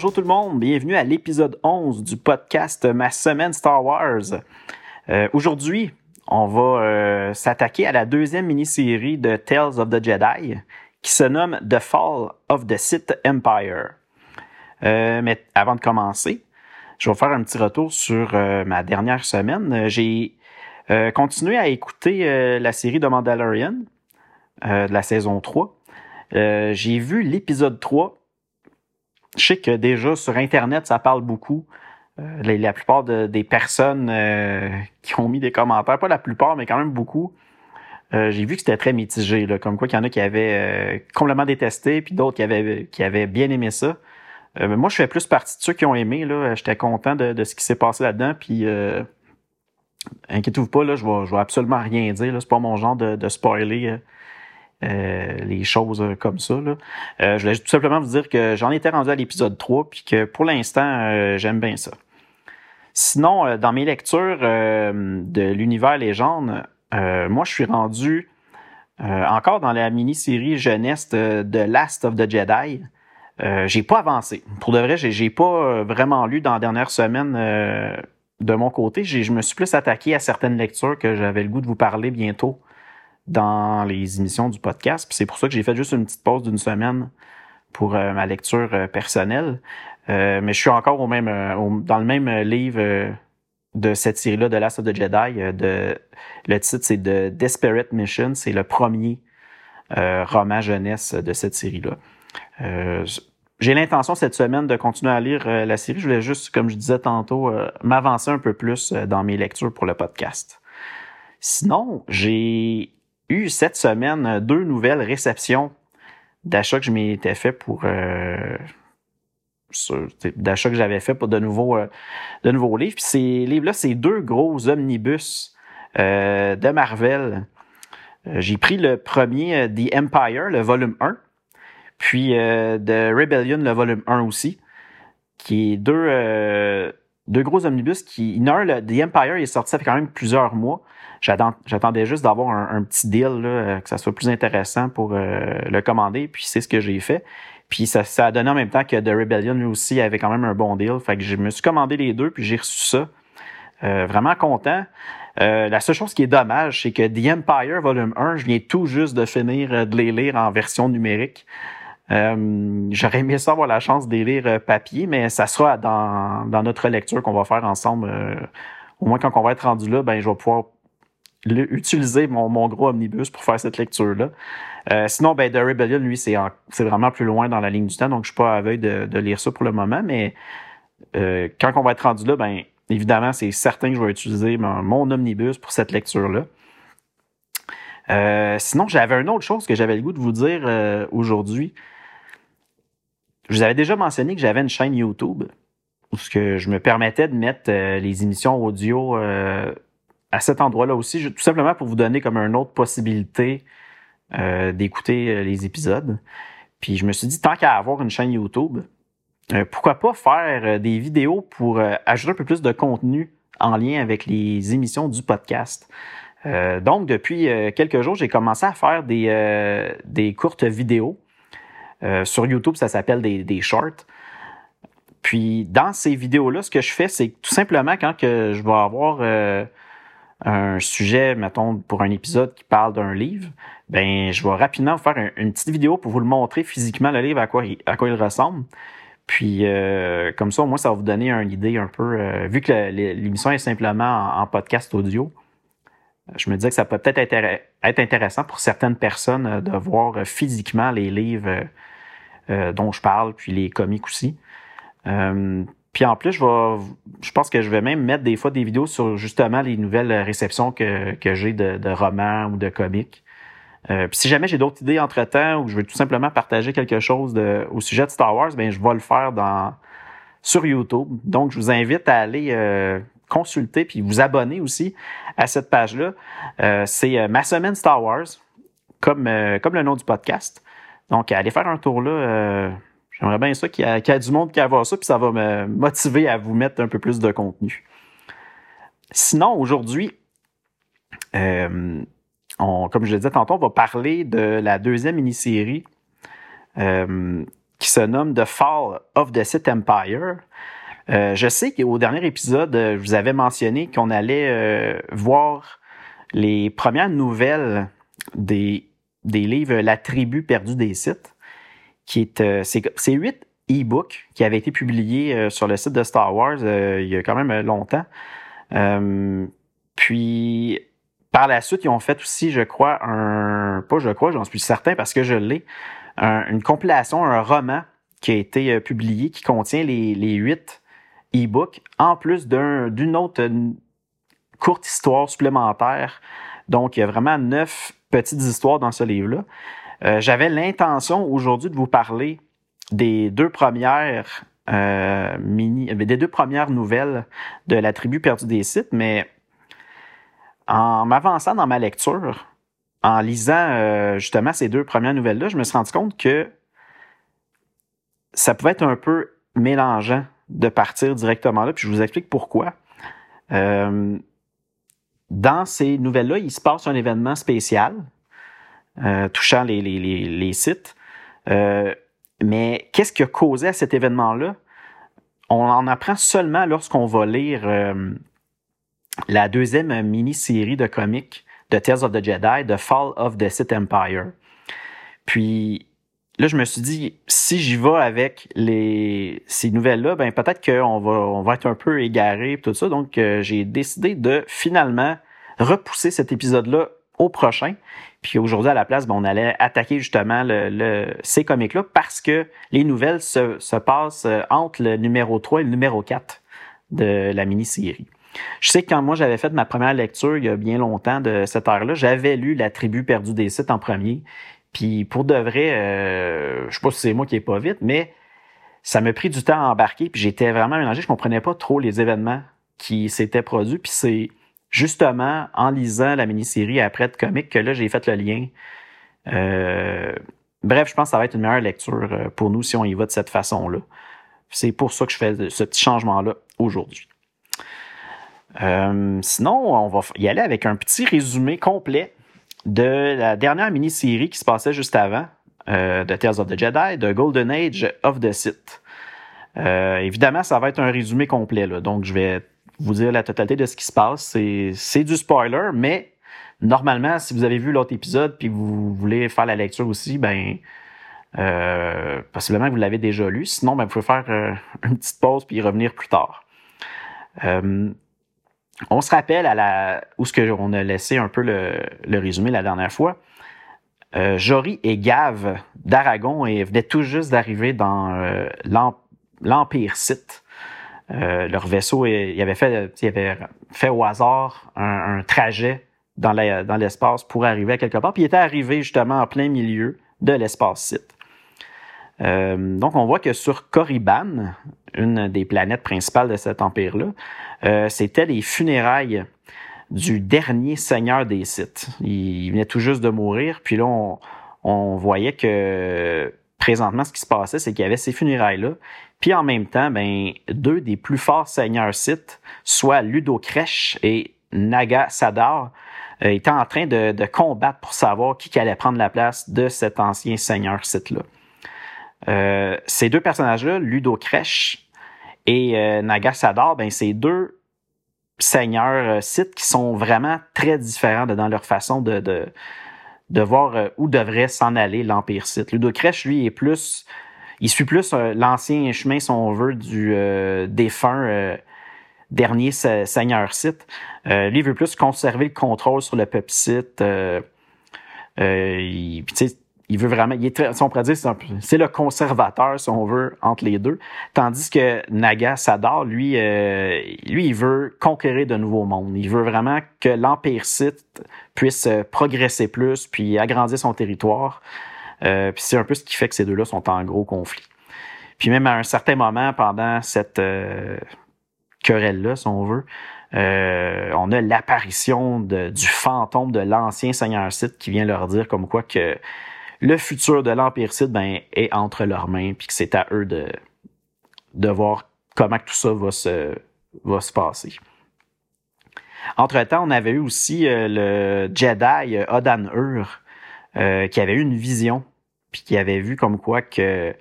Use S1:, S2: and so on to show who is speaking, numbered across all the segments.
S1: Bonjour tout le monde, bienvenue à l'épisode 11 du podcast Ma semaine Star Wars. Euh, Aujourd'hui, on va euh, s'attaquer à la deuxième mini-série de Tales of the Jedi qui se nomme The Fall of the Sith Empire. Euh, mais avant de commencer, je vais faire un petit retour sur ma dernière semaine. J'ai continué à écouter la série de Mandalorian de la saison 3. J'ai vu l'épisode 3 je sais que déjà sur Internet, ça parle beaucoup. Euh, la, la, plupart de, des personnes euh, qui ont mis des commentaires, pas la plupart, mais quand même beaucoup, euh, j'ai vu que c'était très mitigé. Là, comme quoi qu'il y en a qui avaient complètement détesté, puis d'autres qui avaient, qui avaient bien aimé ça. moi, je fais plus partie de ceux qui ont aimé. Là. J'étais content de, de ce qui s'est passé là-dedans. Puis inquiétez-vous pas, là, je vais, je vais absolument rien dire. C'est pas mon genre de, de spoiler euh, les choses comme ça. Euh, je voulais tout simplement vous dire que j'en étais rendu à l'épisode 3 puis que pour l'instant, euh, j'aime bien ça. Sinon, dans mes lectures de l'univers légende, moi je suis rendu encore dans la mini-série jeunesse de, Last of the Jedi. j'ai pas avancé. Pour de vrai, j'ai, pas vraiment lu dans la dernière semaine de mon côté. Je me suis plus attaqué à certaines lectures que j'avais le goût de vous parler bientôt dans les émissions du podcast. C'est pour ça que j'ai fait juste une petite pause d'une semaine pour euh, ma lecture euh, personnelle. Euh, mais je suis encore au même, au, dans le même livre de cette série-là, de Last of the Jedi. de, le titre, c'est de Desperate Mission. C'est le premier roman jeunesse de cette série-là. j'ai l'intention cette semaine de continuer à lire la série. Je voulais juste, comme je disais tantôt, m'avancer un peu plus dans mes lectures pour le podcast. Sinon, j'ai eu cette semaine deux nouvelles réceptions d'achats que je m'étais fait pour euh, d'achats que j'avais fait pour de nouveaux euh, de nouveaux livres. Puis ces livres-là, c'est deux gros omnibus euh, de Marvel. Euh, j'ai pris le premier euh, The Empire, le volume 1, puis euh, The Rebellion, le volume 1 aussi, qui est deux deux gros omnibus qui. Une heure, le, The Empire est sorti ça fait quand même plusieurs mois. J'attendais juste d'avoir un, un, petit deal, là, euh, que ça soit plus intéressant pour euh, le commander, puis c'est ce que j'ai fait. Puis ça, ça a donné en même temps que The Rebellion, lui aussi, avait quand même un bon deal. Fait que je me suis commandé les deux, puis j'ai reçu ça. Euh, vraiment content. Euh, la seule chose qui est dommage, c'est que The Empire Volume 1, je viens tout juste de finir de les lire en version numérique. Euh, J'aurais aimé ça avoir la chance de les lire papier, mais ça sera dans, dans notre lecture qu'on va faire ensemble. au moins, quand on va être rendu là, ben je vais pouvoir utiliser mon, mon, gros omnibus pour faire cette lecture-là. Euh, sinon, ben, The Rebellion, lui, c'est vraiment plus loin dans la ligne du temps, donc je suis pas à veille de, de lire ça pour le moment, mais euh, quand on va être rendu là, ben, évidemment, c'est certain que je vais utiliser mon, mon omnibus pour cette lecture-là. Euh, sinon, j'avais une autre chose que j'avais le goût de vous dire euh, aujourd'hui. Je vous avais déjà mentionné que j'avais une chaîne YouTube où que je me permettais de mettre euh, les émissions audio euh, à cet endroit-là aussi, tout simplement pour vous donner comme une autre possibilité euh, d'écouter les épisodes. Puis je me suis dit, tant qu'à avoir une chaîne YouTube, pourquoi pas faire des vidéos pour ajouter un peu plus de contenu en lien avec les émissions du podcast. Donc, depuis quelques jours, j'ai commencé à faire des courtes vidéos. Sur YouTube, ça s'appelle des, shorts. Puis, dans ces vidéos-là, ce que je fais, c'est tout simplement quand que je vais avoir un sujet, mettons, pour un épisode qui parle d'un livre, ben, je vais rapidement faire un, une petite vidéo pour vous le montrer physiquement, le livre, à quoi il, ressemble. Puis, euh, comme ça, moi, ça va vous donner une idée un peu, euh, vu que l'émission est simplement en, en, podcast audio, je me disais que ça peut peut-être être, intéressant pour certaines personnes euh, de voir physiquement les livres euh, dont je parle, puis les comics aussi. Euh, puis en plus, je vais, je pense que je vais même mettre des fois des vidéos sur justement les nouvelles réceptions que, j'ai de, romans ou de comics. Euh, puis si jamais j'ai d'autres idées entre-temps ou je veux tout simplement partager quelque chose au sujet de Star Wars, ben je vais le faire dans, sur YouTube. Donc, je vous invite à aller euh, consulter puis vous abonner aussi à cette page-là. Euh, c'est euh, Ma Semaine Star Wars, comme, comme le nom du podcast. Donc, allez faire un tour là. J'aimerais bien ça qu'il y, ait du monde qui va ça, puis ça va me motiver à vous mettre un peu plus de contenu. Sinon, aujourd'hui, euh, comme je le disais tantôt, on va parler de la deuxième mini-série euh, qui se nomme The Fall of the Sith Empire. Euh, je sais qu'au dernier épisode, je vous avais mentionné qu'on allait voir les premières nouvelles des, des livres La tribu perdue des Sith, qui est c'est huit e-books qui avaient été publiés sur le site de Star Wars il y a quand même longtemps. puis par la suite, ils ont fait aussi, je crois, un, pas je crois, j'en suis certain parce que je l'ai, une compilation, un roman qui a été euh, publié qui contient les, les huit e-books, en plus d'une autre courte histoire supplémentaire. Donc, il y a vraiment neuf petites histoires dans ce livre-là. Euh, J'avais l'intention aujourd'hui de vous parler des deux premières euh, mini, des deux premières nouvelles de la tribu perdue des sites, mais en m'avançant dans ma lecture, en lisant euh, justement ces deux premières nouvelles-là, je me suis rendu compte que ça pouvait être un peu mélangeant de partir directement là, puis je vous explique pourquoi. Euh, dans ces nouvelles-là, il se passe un événement spécial euh, touchant les, les, sites. mais qu'est-ce qui a causé cet événement-là? On en apprend seulement lorsqu'on va lire la deuxième mini-série de comics de Tales of the Jedi, The Fall of the Sith Empire. Puis là, je me suis dit, si j'y vais avec les, ces nouvelles-là, ben peut-être qu'on va, on va être un peu égaré et tout ça. Donc, euh, j'ai décidé de finalement repousser cet épisode-là au prochain. Puis aujourd'hui, à la place, ben, on allait attaquer justement le, ces comics-là parce que les nouvelles se, se passent euh, entre le numéro 3 et le numéro 4 de la mini-série. Je sais que quand moi j'avais fait ma première lecture il y a bien longtemps de cette heure-là, j'avais lu La tribu perdue des sites en premier. Puis pour de vrai, euh, je sais pas si c'est moi qui est pas vite, mais ça m'a pris du temps à embarquer, puis j'étais vraiment mélangé, je comprenais pas trop les événements qui s'étaient produits, puis c'est justement en lisant la mini-série après de comics que là j'ai fait le lien. Euh, bref, je pense que ça va être une meilleure lecture euh, pour nous si on y va de cette façon-là. C'est pour ça que je fais ce petit changement-là aujourd'hui. Euh, sinon, on va y aller avec un petit résumé complet de la dernière mini-série qui se passait juste avant, euh, de Tales of the Jedi, de Golden Age of the Sith. Euh, évidemment, ça va être un résumé complet, là, donc je vais vous dire la totalité de ce qui se passe. C'est du spoiler, mais normalement, si vous avez vu l'autre épisode puis vous voulez faire la lecture aussi, ben euh, possiblement que vous l'avez déjà lu. Sinon, ben, vous pouvez faire euh, une petite pause puis y revenir plus tard. Euh, on se rappelle à la où ce que on a laissé un peu le, résumé la dernière fois. Euh, Jory et Gav d'Aragon venaient tout juste d'arriver dans euh, l'Empire Sith. Euh, leur vaisseau, il avait fait, il avait fait au hasard un, trajet dans l'espace pour arriver à quelque part. Puis il était arrivé justement en plein milieu de l'espace Sith. Euh, donc, on voit que sur Korriban, une des planètes principales de cet empire-là, euh, c'était les funérailles du dernier seigneur des Sith. Il venait tout juste de mourir, puis là, on, voyait que présentement, ce qui se passait, c'est qu'il y avait ces funérailles-là, puis en même temps, ben, deux des plus forts seigneurs Sith, soit Ludo Kresh et Naga Sadar, euh, étaient en train de, de, combattre pour savoir qui allait prendre la place de cet ancien seigneur Sith-là. Euh, ces deux personnages-là, Ludo Kresh et euh, Nagasador, ben, c'est deux seigneurs euh, sites qui sont vraiment très différents dans leur façon de, de, de voir euh, où devrait s'en aller l'Empire Sith. Ludo Kresh, lui, est plus... Il suit plus l'ancien chemin, si on veut, du défunt dernier seigneur Sith. lui, il veut plus conserver le contrôle sur le peuple Sith. il, il veut vraiment, il est très, si on pourrait dire, c'est le conservateur, si on veut, entre les deux. Tandis que Naga Sadar, lui, euh, lui, il veut conquérir de nouveaux mondes. Il veut vraiment que l'Empire Sith puisse euh, progresser plus, puis agrandir son territoire. Euh, puis c'est un peu ce qui fait que ces deux-là sont en gros conflit. Puis même à un certain moment, pendant cette euh, querelle-là, si on veut, euh, on a l'apparition du fantôme de l'ancien Seigneur Sith qui vient leur dire comme quoi que le futur de l'Empire Sith ben, est entre leurs mains, puis que c'est à eux de, de voir comment tout ça va se, va se passer. Entre-temps, on avait eu aussi euh, le Jedi euh, Odan Ur, euh, qui avait eu une vision, puis qui avait vu comme quoi que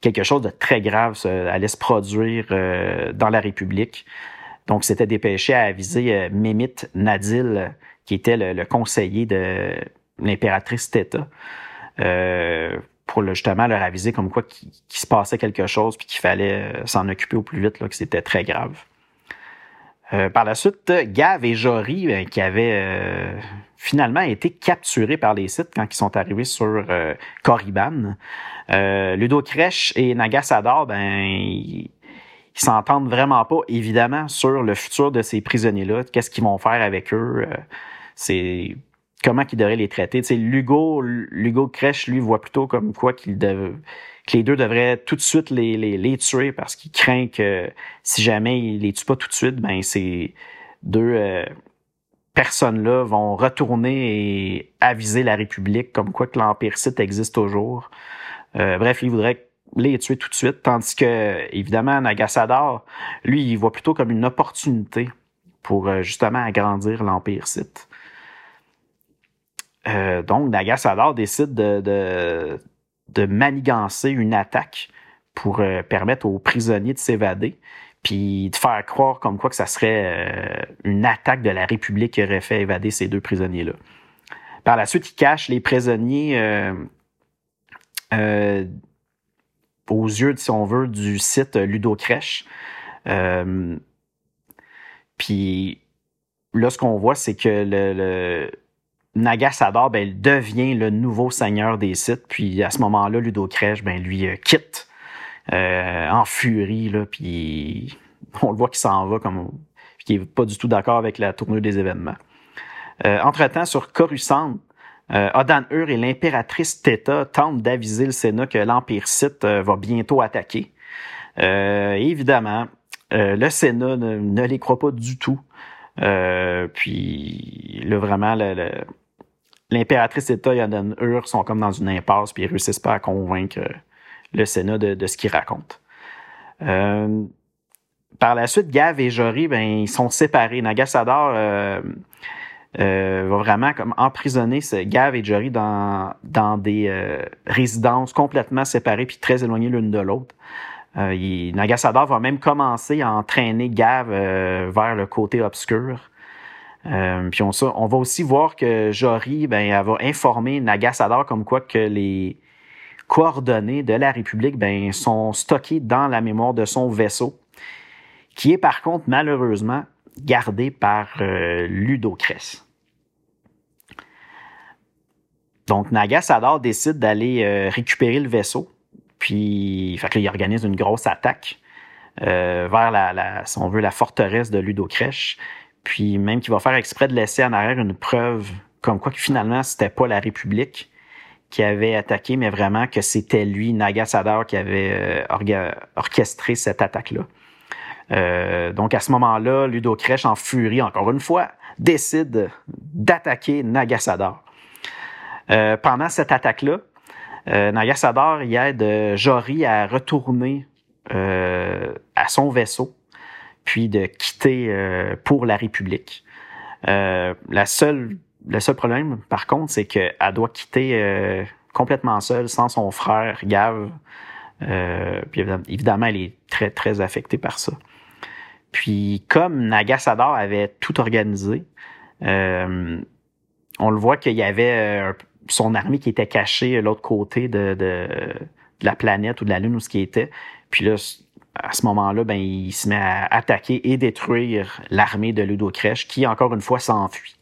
S1: quelque chose de très grave allait se produire dans la République. Donc, c'était dépêché à aviser Mémite Nadil, qui était le, conseiller de l'impératrice Theta, pour justement leur aviser comme quoi qu'il se passait quelque chose puis qu'il fallait s'en occuper au plus vite, là, que c'était très grave. Euh, par la suite, Gav et Jory, euh, qui avaient euh, finalement été capturés par les sites quand ils sont arrivés sur Korriban. Ludo Kresh et Nagasador, ben, ils, s'entendent vraiment pas, évidemment, sur le futur de ces prisonniers-là. Qu'est-ce qu'ils vont faire avec eux? c'est comment qu'ils devraient les traiter. Tu Lugo, Lugo Kresh, lui, voit plutôt comme quoi qu'il devait que les deux devraient tout de suite les, les, tuer parce qu'il craint que si jamais il les tue pas tout de suite, ben ces deux euh, personnes-là vont retourner et aviser la République comme quoi que l'Empire Sith existe toujours. Euh, bref, il voudrait les tuer tout de suite, tandis que, évidemment, Nagasador, lui, il voit plutôt comme une opportunité pour euh, justement agrandir l'Empire Sith. donc, Nagasador décide de manigancer une attaque pour euh, permettre aux prisonniers de s'évader, puis de faire croire comme quoi que ça serait euh, une attaque de la République qui aurait fait évader ces deux prisonniers-là. Par la suite, il cache les prisonniers euh, aux yeux, si on veut, du site Ludo puis là, ce qu'on voit, c'est que le Nagasador, ben, il devient le nouveau seigneur des sites. Puis à ce moment-là, Ludo Crèche, ben, lui euh, quitte euh, en furie. Là, puis on le voit qu'il s'en va, comme qui est pas du tout d'accord avec la tournure des événements. Euh, entre-temps, sur Coruscant, euh, Odan Ur et l'impératrice Theta tentent d'aviser le Sénat que l'Empire Sith va bientôt attaquer. évidemment, le Sénat ne, les croit pas du tout. puis là, vraiment, le l'impératrice État et Aden Ur sont comme dans une impasse, puis ils réussissent pas à convaincre le Sénat de, ce qu'ils racontent. Euh, par la suite, Gav et Jory, ben, ils sont séparés. Nagasador euh, euh, va vraiment comme emprisonner Gav et Jory dans, dans des résidences complètement séparées puis très éloignées l'une de l'autre. Nagasador va même commencer à entraîner Gav vers le côté obscur. Euh, on, va aussi voir que Jory, ben, va informer Nagasador comme quoi que les coordonnées de la République ben, sont stockées dans la mémoire de son vaisseau, qui est par contre malheureusement gardé par euh, Donc Nagasador décide d'aller euh, récupérer le vaisseau, puis il organise une grosse attaque euh, vers la, on veut, la forteresse de Ludocrèche puis même qu'il va faire exprès de laisser en arrière une preuve comme quoi que finalement c'était pas la République qui avait attaqué, mais vraiment que c'était lui, Nagasador, qui avait euh, orchestré cette attaque-là. Euh, donc à ce moment-là, Ludo Kresh, en furie, encore une fois, décide d'attaquer Nagasador. Euh, pendant cette attaque-là, euh, Nagasador y aide Jory à retourner à son vaisseau puis de quitter euh, pour la République. Euh, la seule, le seul problème, par contre, c'est qu'elle doit quitter euh, complètement seule, sans son frère Gav. puis évidemment, elle est très, très affectée par ça. Puis comme Nagasador avait tout organisé, on le voit qu'il y avait son armée qui était cachée à l'autre côté de, de, la planète ou de la Lune où ce qui était. Puis là, à ce moment-là, ben, il se met à attaquer et détruire l'armée de Ludo qui, encore une fois, s'enfuit.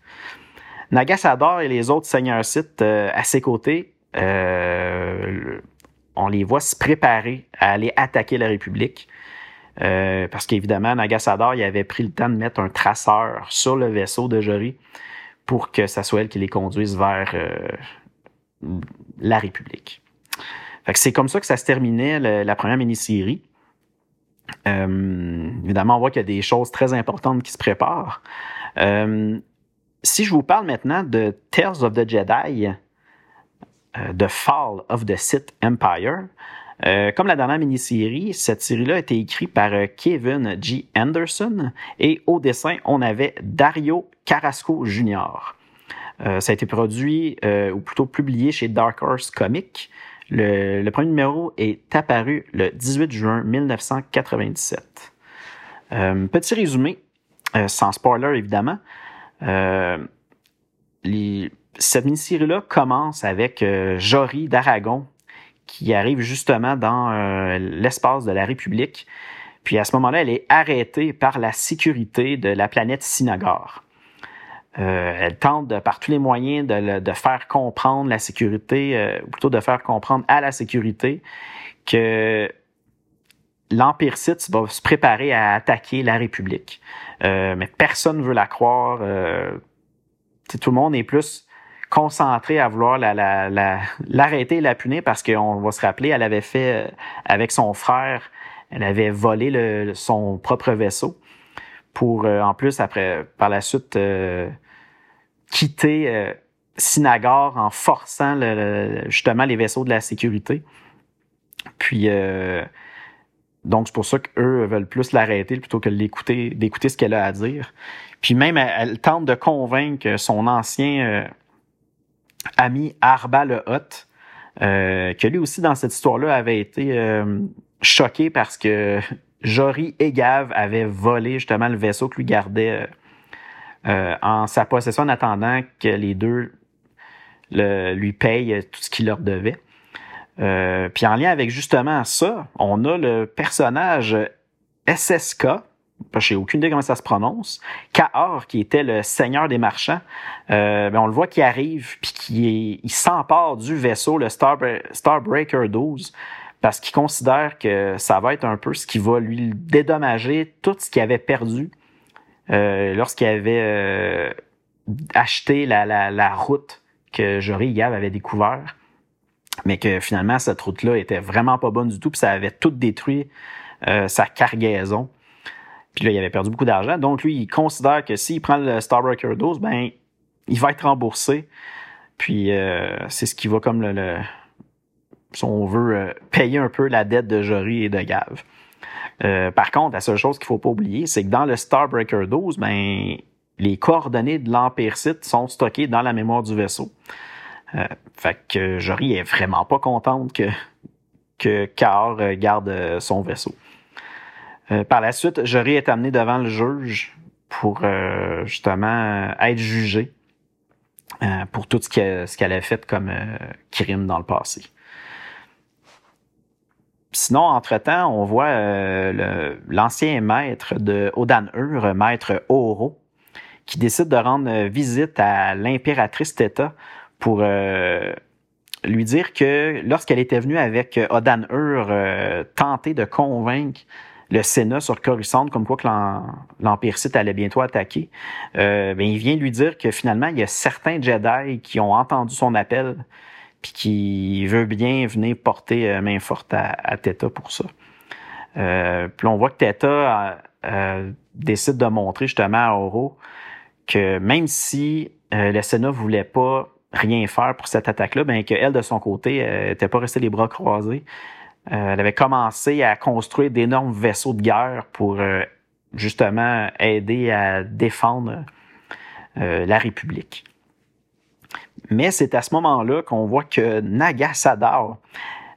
S1: Nagasador et les autres seigneurs Sith euh, à ses côtés on les voit se préparer à aller attaquer la République. parce qu'évidemment, Nagasador, il avait pris le temps de mettre un traceur sur le vaisseau de Jory pour que ça soit elle qui les conduise vers la République. c'est comme ça que ça se terminait la première mini-série. Euh, évidemment, on voit qu'il y a des choses très importantes qui se préparent. Euh, si je vous parle maintenant de Tales of the Jedi, euh, The Fall of the Sith Empire, comme la dernière mini-série, cette série-là a été écrite par Kevin G. Anderson et au dessin, on avait Dario Carrasco Jr. ça a été produit, ou plutôt publié chez Dark Horse Comics. Le, premier numéro est apparu le 18 juin 1997. Euh, petit résumé, euh, sans spoiler évidemment. Euh, cette mini-série-là commence avec Jory d'Aragon qui arrive justement dans l'espace de la République. Puis à ce moment-là, elle est arrêtée par la sécurité de la planète Sinagar. Euh, elle tente de, par tous les moyens de, de faire comprendre la sécurité, euh, ou plutôt de faire comprendre à la sécurité que l'Empire Sith va se préparer à attaquer la République. Euh, mais personne ne veut la croire. tout le monde est plus concentré à vouloir l'arrêter la, la, et la punir parce qu'on va se rappeler, elle avait fait avec son frère, elle avait volé le, son propre vaisseau pour, en plus, après, par la suite, quitter euh, Sinagar en forçant justement les vaisseaux de la sécurité. Puis euh, donc c'est pour ça qu'eux veulent plus l'arrêter plutôt que l'écouter, d'écouter ce qu'elle a à dire. Puis même elle, tente de convaincre son ancien euh, ami Arba le Hot, que lui aussi dans cette histoire-là avait été choqué parce que Jory et Gav avaient volé justement le vaisseau que lui gardait euh, en sa possession en attendant que les deux lui payent tout ce qu'il leur devait. Euh, puis en lien avec justement ça, on a le personnage SSK, je n'ai aucune idée comment ça se prononce, Kahor, qui était le seigneur des marchands. Euh, ben, on le voit qui arrive, puis qui il s'empare du vaisseau, le Starbreaker 12, parce qu'il considère que ça va être un peu ce qui va lui dédommager tout ce qu'il avait perdu lorsqu'il avait euh, acheté la, route que Jory Gav avait découvert, mais que finalement cette route-là était vraiment pas bonne du tout, puis ça avait tout détruit euh, sa cargaison. Puis là, il avait perdu beaucoup d'argent. Donc lui, il considère que s'il prend le Starbreaker 12, ben il va être remboursé. Puis c'est ce qui va comme le, le si on veut, payer un peu la dette de Jory et de Gav. Euh, par contre, la seule chose qu'il faut pas oublier, c'est que dans le Starbreaker 12, ben, les coordonnées de l'Empire Sith sont stockées dans la mémoire du vaisseau. Euh, fait que Jory est vraiment pas contente que, que Car garde son vaisseau. Euh, par la suite, Jory est amené devant le juge pour justement être jugé pour tout ce qu'elle a fait comme crime dans le passé. Sinon, entre-temps, on voit euh, l'ancien maître de Odan-Ur, maître Oro, qui décide de rendre visite à l'impératrice Theta pour euh, lui dire que lorsqu'elle était venue avec Odan-Ur euh, tenter de convaincre le Sénat sur Coruscant, comme quoi que l'Empire Sith allait bientôt attaquer, ben, il vient lui dire que finalement, il y a certains Jedi qui ont entendu son appel puis qui veut bien venir porter euh, main forte à, à Theta pour ça. Euh, puis on voit que Theta euh, décide de montrer justement à Oro que même si le Sénat voulait pas rien faire pour cette attaque-là, ben qu'elle, de son côté, n'était pas restée les bras croisés. elle avait commencé à construire d'énormes vaisseaux de guerre pour justement aider à défendre la République. Mais c'est à ce moment-là qu'on voit que Nagasadar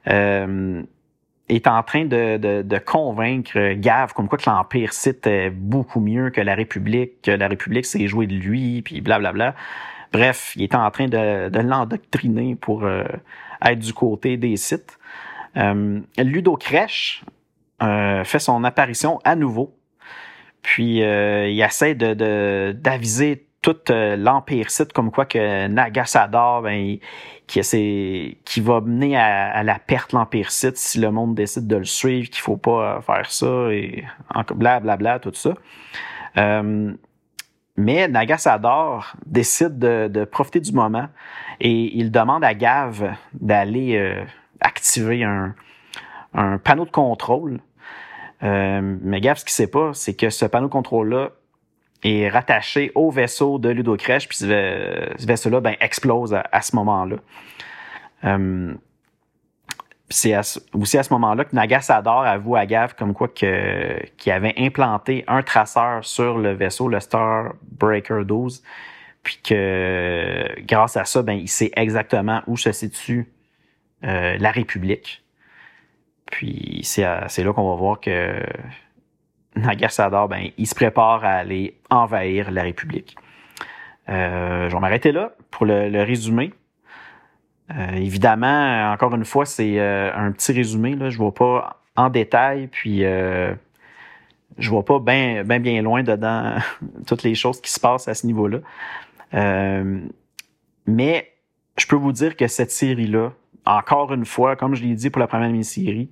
S1: euh, est en train de, convaincre Gav comme quoi que l'Empire est beaucoup mieux que la République, que la République s'est jouée de lui, puis blablabla. Bref, il est en train de, l'endoctriner pour euh, être du côté des Sith. Euh, Ludo Kresh euh, fait son apparition à nouveau. Puis il essaie de d'aviser tout l'Empire Sith, comme quoi que Nagasador, ben, qui, va mener à, la perte l'Empire Sith si le monde décide de le suivre, qu'il faut pas faire ça, et blablabla, bla, tout ça. mais Nagasador décide de, profiter du moment et il demande à Gav d'aller activer un, panneau de contrôle. Euh, mais Gav, ce qu'il sait pas, c'est que ce panneau de contrôle-là est rattaché au vaisseau de Ludo Crèche, puis ce, vaisseau-là ben, explose à, ce moment-là. Euh, c'est aussi à ce moment-là que Nagasador avoue à Gav comme quoi que, qu'il avait implanté un traceur sur le vaisseau, le Star Breaker 12, puis que grâce à ça, ben, il sait exactement où se situe euh, la République. Puis c'est là qu'on va voir que Nagasador, ben, il se prépare à aller envahir la République. Euh, je vais m'arrêter là pour le, résumé. Euh, évidemment, encore une fois, c'est euh, un petit résumé. Là. Je ne vois pas en détail, puis je vois pas bien bien loin dedans toutes les choses qui se passent à ce niveau-là. mais je peux vous dire que cette série-là, encore une fois, comme je l'ai dit pour la première mini-série,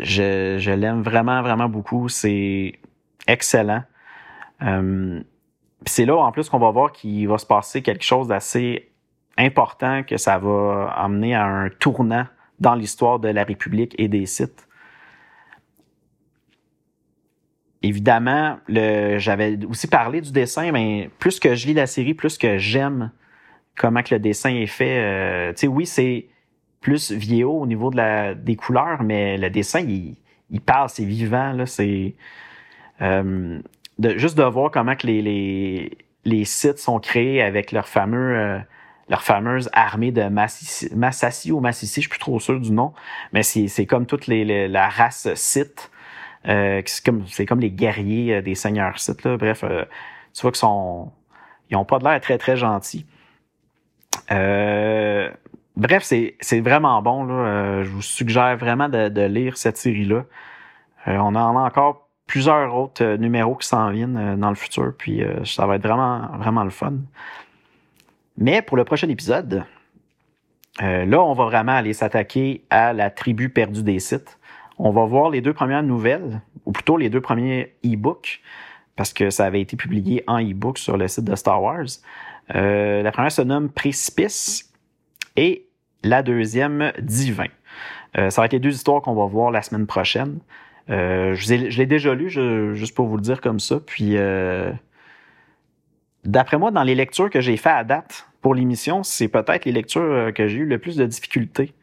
S1: je, je l'aime vraiment, vraiment beaucoup. C'est excellent. Euh, c'est là, en plus, qu'on va voir qu'il va se passer quelque chose d'assez important, que ça va amener à un tournant dans l'histoire de la République et des sites. Évidemment, j'avais aussi parlé du dessin, mais plus que je lis la série, plus que j'aime comment que le dessin est fait. Euh, tu sais, oui, c'est plus vieillot au niveau de la, des couleurs, mais le dessin, il, il parle, c'est vivant. Là, c'est euh, de, juste de voir comment que les, les, les sites sont créés avec leur fameux euh, fameuse armée de Massassi ou Massissi, je suis plus trop sûr du nom, mais c'est comme toute les, la race site. Euh, c'est comme comme les guerriers des seigneurs sites. Là. Bref, euh, tu vois qu'ils ils ont pas de l'air très très gentils. Euh, bref, c'est vraiment bon. Euh, je vous suggère vraiment de, lire cette série-là. Euh, on en a encore plusieurs autres numéros qui s'en viennent dans le futur, puis ça va être vraiment, vraiment le fun. Mais pour le prochain épisode, là, on va vraiment aller s'attaquer à la tribu perdue des sites. On va voir les deux premières nouvelles, ou plutôt les deux premiers e-books, parce que ça avait été publié en e-book sur le site de Star Wars. Euh, la première se nomme Précipice et la deuxième Divin. Euh, ça va être les deux histoires qu'on va voir la semaine prochaine. Euh, je, l'ai déjà lu, juste pour vous le dire comme ça. Puis, d'après moi, dans les lectures que j'ai fait à date pour l'émission, c'est peut-être les lectures que j'ai eu le plus de difficultés.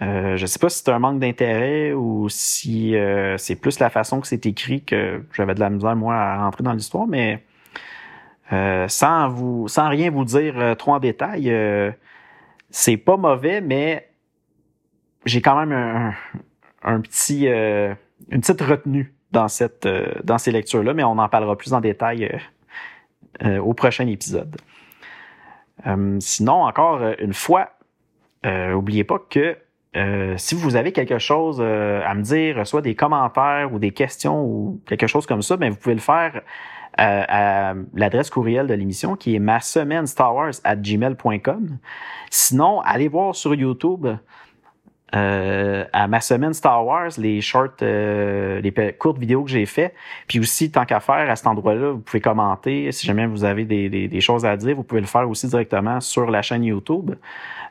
S1: je ne sais pas si c'est un manque d'intérêt ou si c'est plus la façon que c'est écrit que j'avais de la misère, moi, à rentrer dans l'histoire, mais euh, sans vous, sans rien vous dire euh, trop en détail, euh, c'est pas mauvais, mais j'ai quand même un, petit, une petite retenue dans cette, dans ces lectures-là, mais on en parlera plus en détail au prochain épisode. sinon, encore une fois, n'oubliez pas que si vous avez quelque chose à me dire, soit des commentaires ou des questions ou quelque chose comme ça, ben vous pouvez le faire à, l'adresse courriel de l'émission qui est ma semaine Star Wars at gmail.com. Sinon, allez voir sur YouTube euh, à ma semaine Star Wars les shorts, euh, les courtes vidéos que j'ai fait. Puis aussi, tant qu'à faire à cet endroit-là, vous pouvez commenter. Si jamais vous avez des, des, choses à dire, vous pouvez le faire aussi directement sur la chaîne YouTube.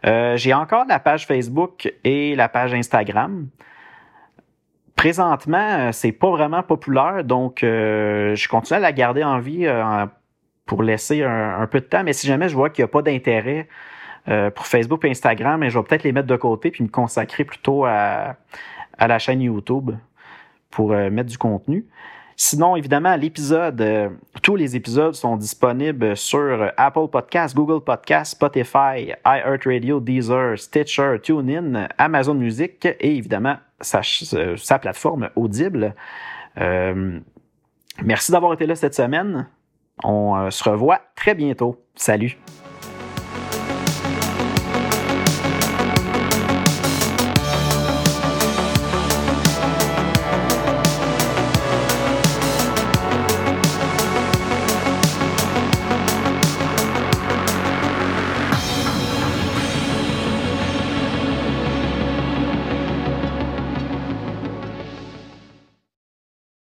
S1: Euh, j'ai encore la page Facebook et la page Instagram présentement, euh, c'est pas vraiment populaire, donc euh, je continue à la garder en vie euh, pour laisser un, peu de temps. Mais si jamais je vois qu'il n'y a pas d'intérêt pour Facebook et Instagram, je vais peut-être les mettre de côté puis me consacrer plutôt à, à la chaîne YouTube pour mettre du contenu. Sinon, évidemment, l'épisode, tous les épisodes sont disponibles sur Apple Podcasts, Google Podcasts, Spotify, iHeartRadio, Deezer, Stitcher, TuneIn, Amazon Music et évidemment sa, plateforme Audible. Euh, merci d'avoir été là cette semaine. On euh, se revoit très bientôt. Salut!